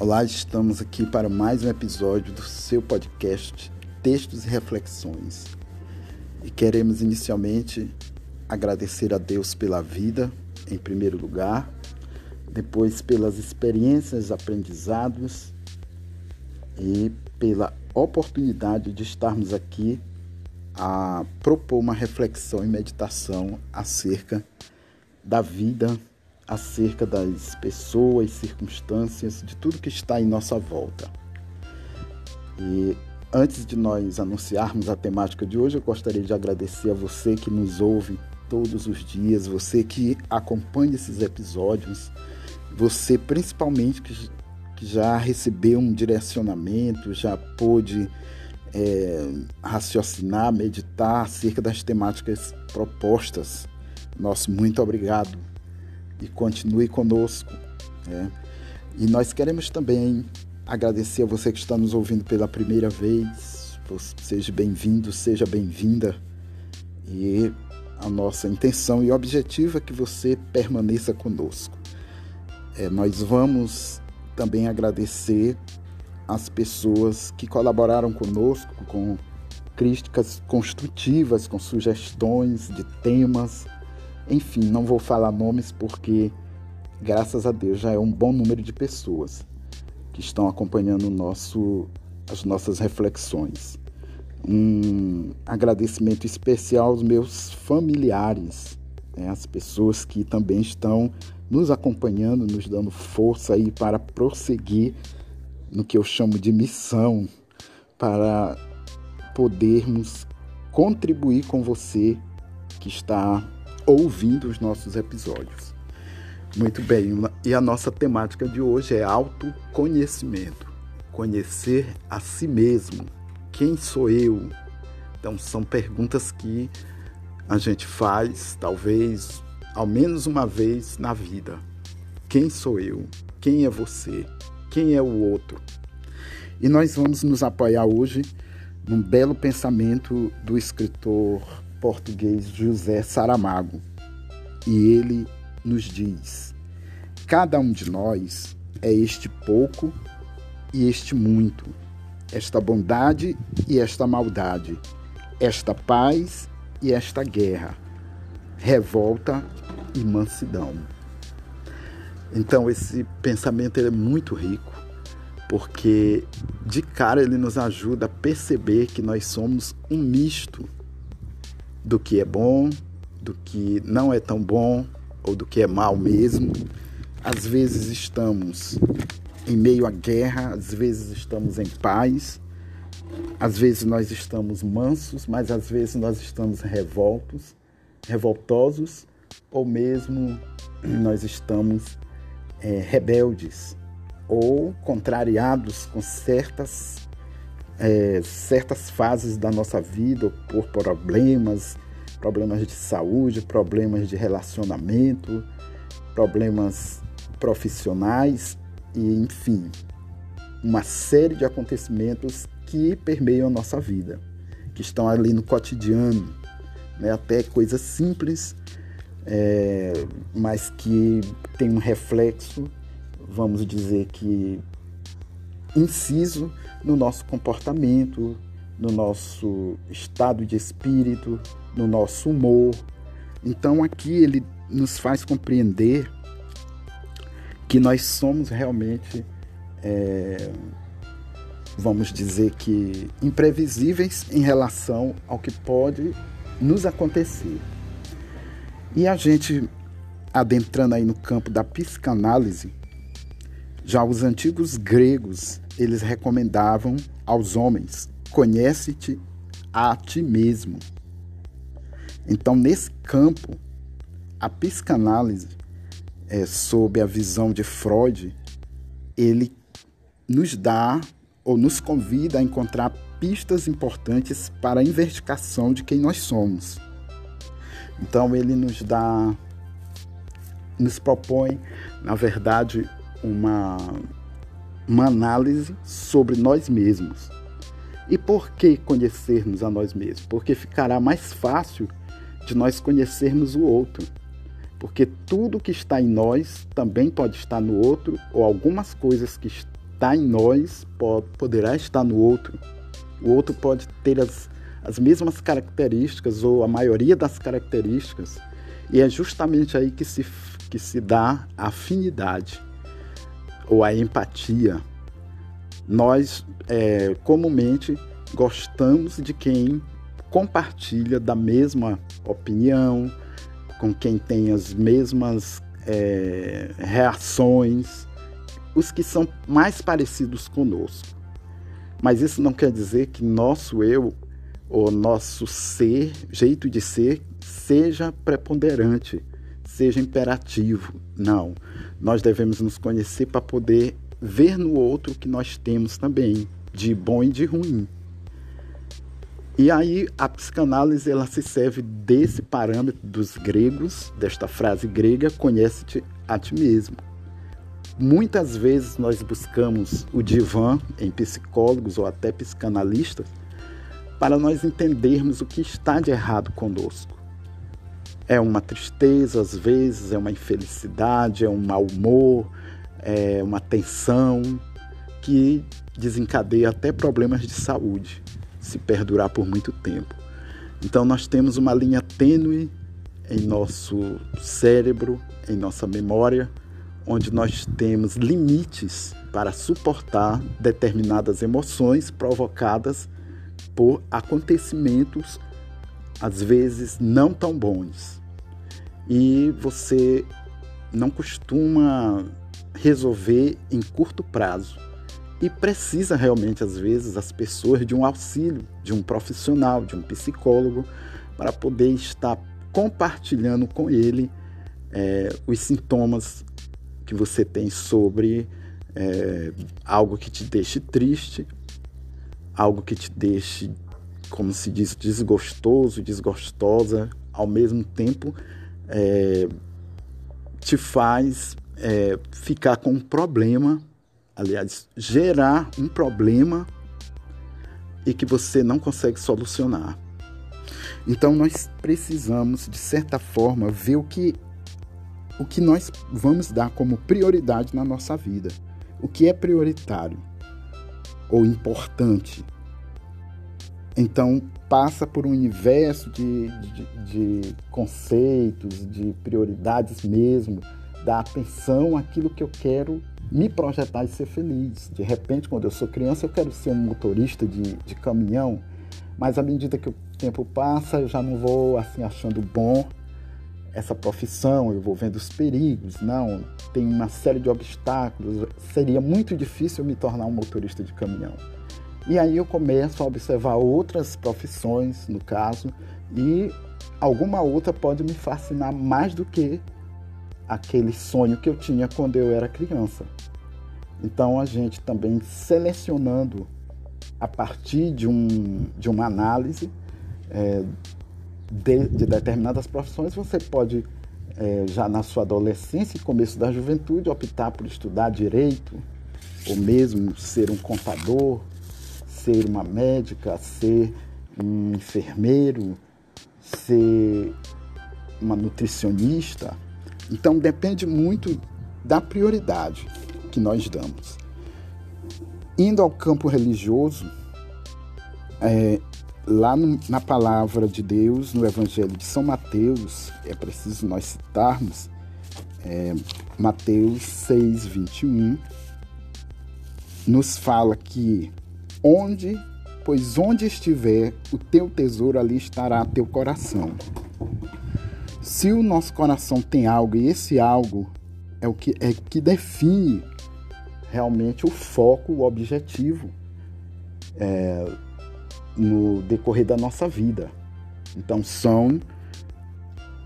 Olá, estamos aqui para mais um episódio do seu podcast Textos e Reflexões. E queremos inicialmente agradecer a Deus pela vida, em primeiro lugar, depois pelas experiências, aprendizados e pela oportunidade de estarmos aqui a propor uma reflexão e meditação acerca da vida acerca das pessoas, circunstâncias, de tudo que está em nossa volta. E antes de nós anunciarmos a temática de hoje, eu gostaria de agradecer a você que nos ouve todos os dias, você que acompanha esses episódios, você principalmente que, que já recebeu um direcionamento, já pôde é, raciocinar, meditar acerca das temáticas propostas. Nosso muito obrigado e continue conosco. Né? E nós queremos também agradecer a você que está nos ouvindo pela primeira vez. Seja bem-vindo, seja bem-vinda. E a nossa intenção e objetivo é que você permaneça conosco. É, nós vamos também agradecer as pessoas que colaboraram conosco com críticas construtivas, com sugestões de temas enfim, não vou falar nomes porque, graças a Deus, já é um bom número de pessoas que estão acompanhando nosso, as nossas reflexões. Um agradecimento especial aos meus familiares, né, as pessoas que também estão nos acompanhando, nos dando força aí para prosseguir no que eu chamo de missão, para podermos contribuir com você que está ouvindo os nossos episódios. Muito bem, e a nossa temática de hoje é autoconhecimento. Conhecer a si mesmo. Quem sou eu? Então, são perguntas que a gente faz, talvez, ao menos uma vez na vida. Quem sou eu? Quem é você? Quem é o outro? E nós vamos nos apoiar hoje num belo pensamento do escritor português José Saramago. E ele nos diz: Cada um de nós é este pouco e este muito, esta bondade e esta maldade, esta paz e esta guerra, revolta e mansidão. Então esse pensamento é muito rico, porque de cara ele nos ajuda a perceber que nós somos um misto do que é bom, do que não é tão bom ou do que é mal mesmo. Às vezes estamos em meio à guerra, às vezes estamos em paz, às vezes nós estamos mansos, mas às vezes nós estamos revoltos, revoltosos, ou mesmo nós estamos é, rebeldes ou contrariados com certas é, certas fases da nossa vida por problemas, problemas de saúde, problemas de relacionamento, problemas profissionais e, enfim, uma série de acontecimentos que permeiam a nossa vida, que estão ali no cotidiano, né? até coisas simples, é, mas que tem um reflexo, vamos dizer que inciso no nosso comportamento, no nosso estado de espírito, no nosso humor. Então aqui ele nos faz compreender que nós somos realmente, é, vamos dizer que, imprevisíveis em relação ao que pode nos acontecer. E a gente, adentrando aí no campo da psicanálise, já os antigos gregos, eles recomendavam aos homens: conhece-te a ti mesmo. Então, nesse campo, a psicanálise, é, sob a visão de Freud, ele nos dá ou nos convida a encontrar pistas importantes para a investigação de quem nós somos. Então, ele nos dá, nos propõe, na verdade, uma, uma análise sobre nós mesmos. E por que conhecermos a nós mesmos? Porque ficará mais fácil de nós conhecermos o outro. Porque tudo que está em nós também pode estar no outro, ou algumas coisas que está em nós poderá estar no outro. O outro pode ter as, as mesmas características ou a maioria das características, e é justamente aí que se, que se dá a afinidade ou a empatia. Nós, é, comumente, gostamos de quem compartilha da mesma opinião, com quem tem as mesmas é, reações, os que são mais parecidos conosco. Mas isso não quer dizer que nosso eu, ou nosso ser, jeito de ser, seja preponderante, seja imperativo. Não. Nós devemos nos conhecer para poder ver no outro o que nós temos também, de bom e de ruim. E aí a psicanálise ela se serve desse parâmetro dos gregos, desta frase grega, conhece-te a ti mesmo. Muitas vezes nós buscamos o divã em psicólogos ou até psicanalistas para nós entendermos o que está de errado conosco. É uma tristeza, às vezes, é uma infelicidade, é um mau humor, é uma tensão que desencadeia até problemas de saúde se perdurar por muito tempo. Então nós temos uma linha tênue em nosso cérebro, em nossa memória, onde nós temos limites para suportar determinadas emoções provocadas por acontecimentos às vezes não tão bons. E você não costuma resolver em curto prazo. E precisa realmente, às vezes, as pessoas de um auxílio, de um profissional, de um psicólogo, para poder estar compartilhando com ele é, os sintomas que você tem sobre é, algo que te deixe triste, algo que te deixe, como se diz, desgostoso, desgostosa, ao mesmo tempo é, te faz é, ficar com um problema aliás, gerar um problema e que você não consegue solucionar. Então nós precisamos, de certa forma, ver o que o que nós vamos dar como prioridade na nossa vida. O que é prioritário ou importante. Então passa por um universo de, de, de conceitos, de prioridades mesmo, dar atenção àquilo que eu quero me projetar e ser feliz. De repente, quando eu sou criança, eu quero ser um motorista de, de caminhão, mas à medida que o tempo passa, eu já não vou assim achando bom essa profissão, eu vou vendo os perigos. Não, tem uma série de obstáculos. Seria muito difícil me tornar um motorista de caminhão. E aí eu começo a observar outras profissões, no caso, e alguma outra pode me fascinar mais do que aquele sonho que eu tinha quando eu era criança. Então a gente também selecionando a partir de, um, de uma análise é, de, de, determinadas profissões, você pode, é, já na sua adolescência e começo da juventude, optar por estudar direito, ou mesmo ser um contador, ser uma médica, ser um enfermeiro, ser uma nutricionista então depende muito da prioridade que nós damos. Indo ao campo religioso, é, lá no, na palavra de Deus, no Evangelho de São Mateus, é preciso nós citarmos é, Mateus 6, 21, nos fala que onde, pois onde estiver o teu tesouro, ali estará teu coração. Se o nosso coração tem algo e esse algo é o que é que define realmente o foco, o objetivo é, no decorrer da nossa vida. Então são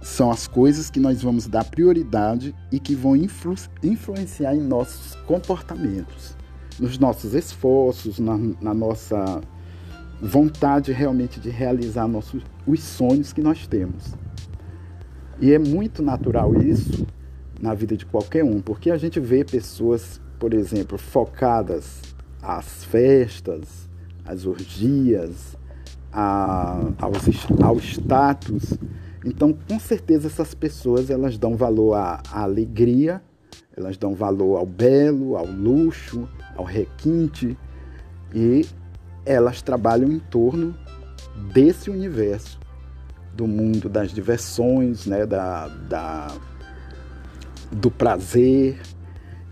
são as coisas que nós vamos dar prioridade e que vão influ, influenciar em nossos comportamentos, nos nossos esforços, na, na nossa vontade realmente de realizar nossos, os sonhos que nós temos. E é muito natural isso na vida de qualquer um, porque a gente vê pessoas, por exemplo, focadas às festas, às orgias, a, aos, ao status. Então, com certeza, essas pessoas elas dão valor à, à alegria elas dão valor ao belo, ao luxo, ao requinte e elas trabalham em torno desse universo do mundo das diversões, né, da, da, do prazer.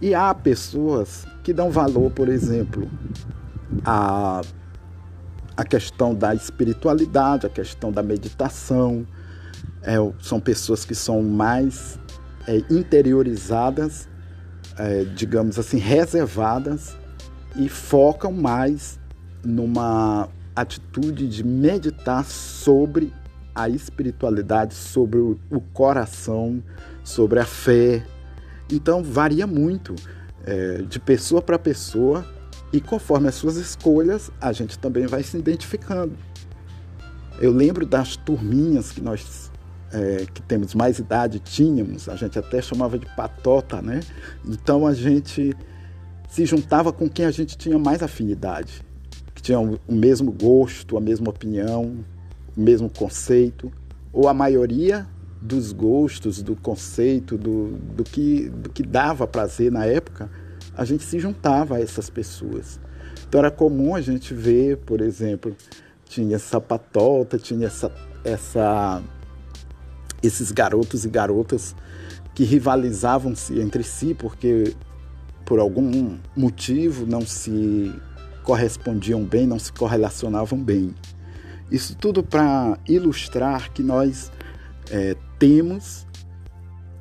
E há pessoas que dão valor, por exemplo, a, a questão da espiritualidade, a questão da meditação. É, são pessoas que são mais é, interiorizadas, é, digamos assim, reservadas e focam mais numa atitude de meditar sobre a espiritualidade, sobre o, o coração, sobre a fé. Então varia muito é, de pessoa para pessoa e conforme as suas escolhas, a gente também vai se identificando. Eu lembro das turminhas que nós é, que temos mais idade tínhamos, a gente até chamava de patota, né? Então a gente se juntava com quem a gente tinha mais afinidade, que tinha o mesmo gosto, a mesma opinião, o mesmo conceito, ou a maioria dos gostos, do conceito, do, do, que, do que dava prazer na época, a gente se juntava a essas pessoas. Então era comum a gente ver, por exemplo, tinha essa patota, tinha essa, essa esses garotos e garotas que rivalizavam-se entre si porque por algum motivo não se correspondiam bem, não se correlacionavam bem. Isso tudo para ilustrar que nós é, temos,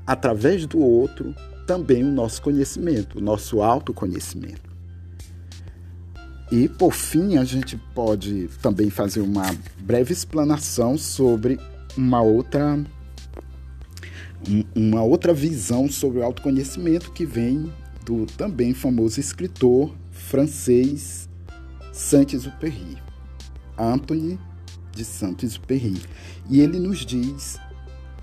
através do outro, também o nosso conhecimento, o nosso autoconhecimento. E, por fim, a gente pode também fazer uma breve explanação sobre uma outra uma outra visão sobre o autoconhecimento que vem do também famoso escritor francês Saint-Exupéry, Anthony de Saint-Exupéry. E ele nos diz: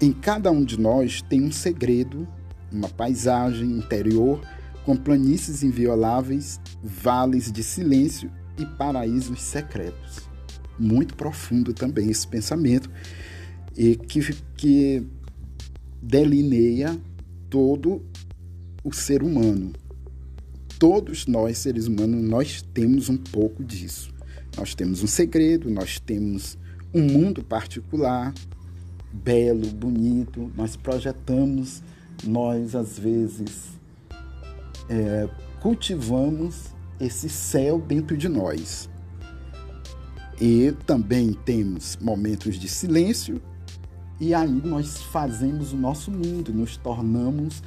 em cada um de nós tem um segredo, uma paisagem interior com planícies invioláveis, vales de silêncio e paraísos secretos. Muito profundo também esse pensamento e que, que delineia todo o ser humano. Todos nós, seres humanos, nós temos um pouco disso. Nós temos um segredo, nós temos um mundo particular, belo, bonito, nós projetamos, nós às vezes é, cultivamos esse céu dentro de nós. E também temos momentos de silêncio e aí nós fazemos o nosso mundo, nos tornamos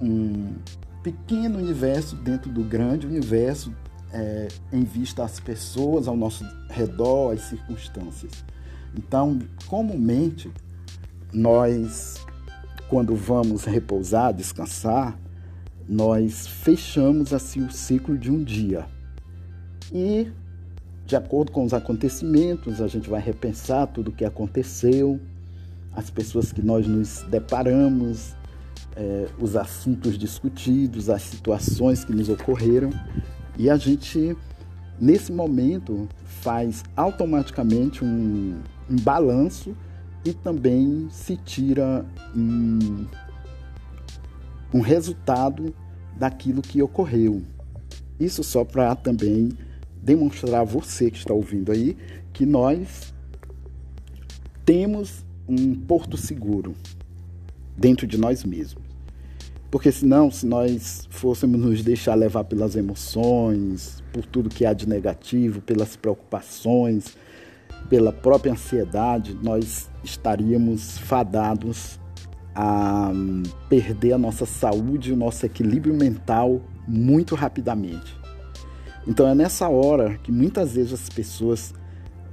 um pequeno universo dentro do grande universo é, em vista às pessoas ao nosso redor, às circunstâncias. Então, comumente, nós, quando vamos repousar, descansar, nós fechamos assim o ciclo de um dia. E, de acordo com os acontecimentos, a gente vai repensar tudo o que aconteceu, as pessoas que nós nos deparamos, é, os assuntos discutidos, as situações que nos ocorreram, e a gente, nesse momento, faz automaticamente um, um balanço e também se tira um, um resultado daquilo que ocorreu. Isso só para também demonstrar a você que está ouvindo aí que nós temos um porto seguro dentro de nós mesmos. Porque senão, se nós fôssemos nos deixar levar pelas emoções, por tudo que há de negativo, pelas preocupações, pela própria ansiedade, nós estaríamos fadados a perder a nossa saúde o nosso equilíbrio mental muito rapidamente. Então é nessa hora que muitas vezes as pessoas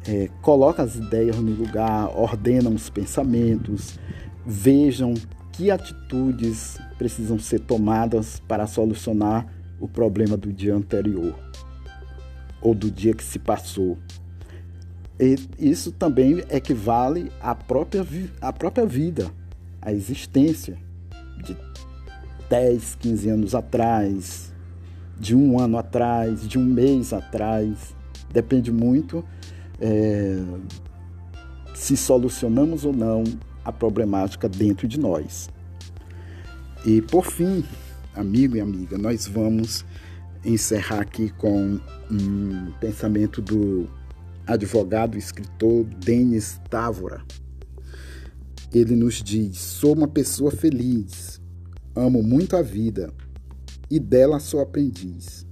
é, colocam as ideias no lugar, ordenam os pensamentos, vejam que atitudes precisam ser tomadas para solucionar o problema do dia anterior ou do dia que se passou. E isso também equivale à própria, à própria vida, à existência de 10, 15 anos atrás, de um ano atrás, de um mês atrás. Depende muito é, se solucionamos ou não a problemática dentro de nós. E por fim, amigo e amiga, nós vamos encerrar aqui com um pensamento do advogado e escritor Denis Távora. Ele nos diz: Sou uma pessoa feliz, amo muito a vida e dela sou aprendiz.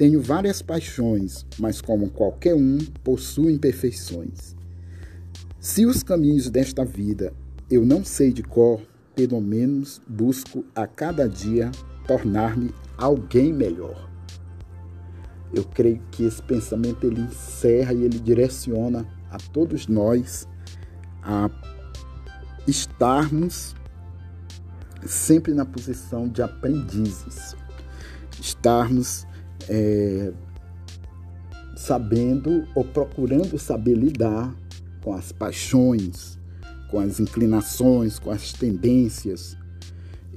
Tenho várias paixões, mas como qualquer um, possuo imperfeições. Se os caminhos desta vida eu não sei de cor, pelo menos busco a cada dia tornar-me alguém melhor. Eu creio que esse pensamento ele encerra e ele direciona a todos nós a estarmos sempre na posição de aprendizes, estarmos é, sabendo ou procurando saber lidar com as paixões, com as inclinações, com as tendências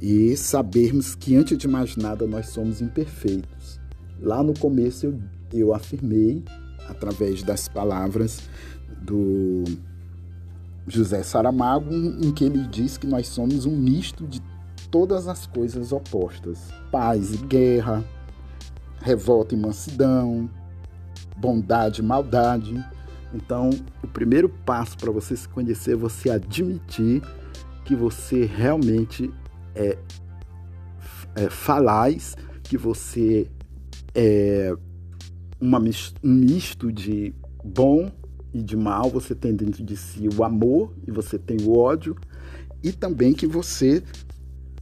e sabermos que antes de mais nada nós somos imperfeitos. Lá no começo eu, eu afirmei, através das palavras do José Saramago, em que ele diz que nós somos um misto de todas as coisas opostas: paz e guerra, revolta e mansidão, bondade e maldade. Então, o primeiro passo para você se conhecer é você admitir que você realmente é, é falaz, que você é uma, um misto de bom e de mal, você tem dentro de si o amor e você tem o ódio, e também que você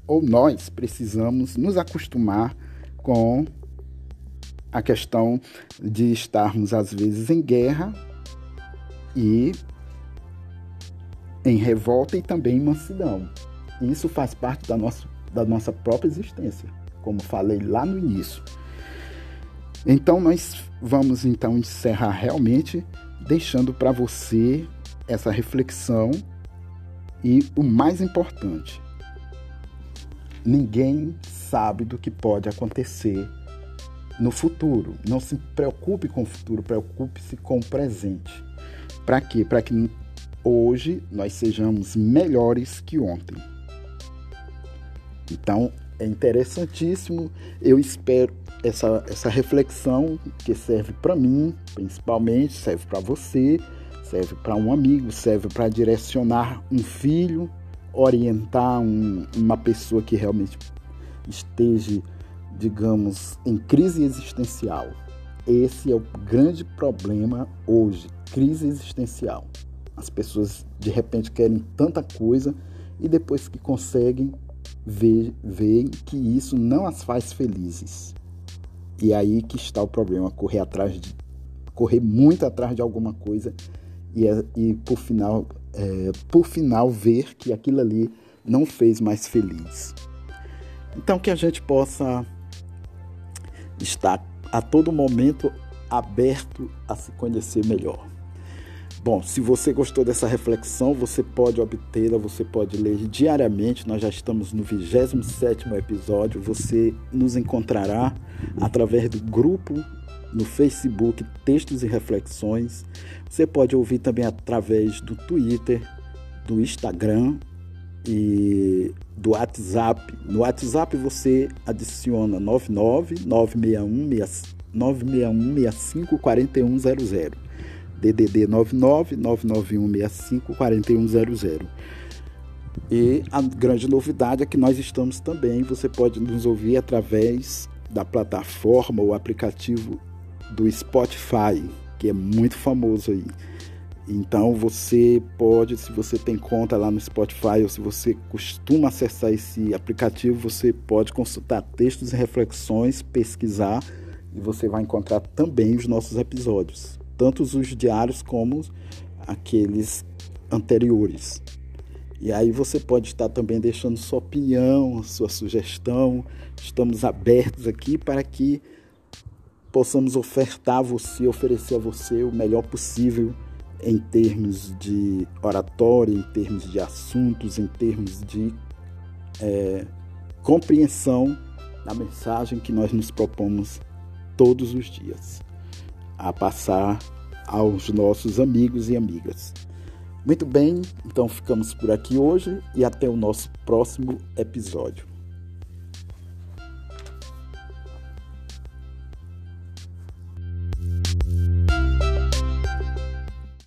ou nós precisamos nos acostumar com a questão de estarmos às vezes em guerra e em revolta e também em mansidão. Isso faz parte da nossa, da nossa própria existência, como falei lá no início. Então nós vamos então encerrar realmente deixando para você essa reflexão e o mais importante, ninguém sabe do que pode acontecer no futuro. Não se preocupe com o futuro, preocupe-se com o presente. Para quê? Para que hoje nós sejamos melhores que ontem. Então, é interessantíssimo. Eu espero essa, essa reflexão que serve para mim, principalmente, serve para você, serve para um amigo, serve para direcionar um filho, orientar um, uma pessoa que realmente esteja, digamos, em crise existencial. Esse é o grande problema hoje, crise existencial. As pessoas de repente querem tanta coisa e depois que conseguem, veem que isso não as faz felizes. E aí que está o problema, correr atrás de correr muito atrás de alguma coisa e, é, e por final é, por final ver que aquilo ali não fez mais feliz. Então que a gente possa estar a todo momento aberto a se conhecer melhor. Bom, se você gostou dessa reflexão, você pode obtê-la, você pode ler diariamente. Nós já estamos no 27º episódio. Você nos encontrará através do grupo no Facebook Textos e Reflexões. Você pode ouvir também através do Twitter, do Instagram e do WhatsApp. No WhatsApp você adiciona 99 961 961 4100. DDD 99 99165 4100. E a grande novidade é que nós estamos também, você pode nos ouvir através da plataforma ou aplicativo do Spotify, que é muito famoso aí. Então você pode, se você tem conta lá no Spotify ou se você costuma acessar esse aplicativo, você pode consultar textos e reflexões, pesquisar e você vai encontrar também os nossos episódios tanto os diários como aqueles anteriores. E aí você pode estar também deixando sua opinião, sua sugestão. Estamos abertos aqui para que possamos ofertar a você, oferecer a você o melhor possível em termos de oratória, em termos de assuntos, em termos de é, compreensão da mensagem que nós nos propomos todos os dias a passar aos nossos amigos e amigas. Muito bem, então ficamos por aqui hoje e até o nosso próximo episódio.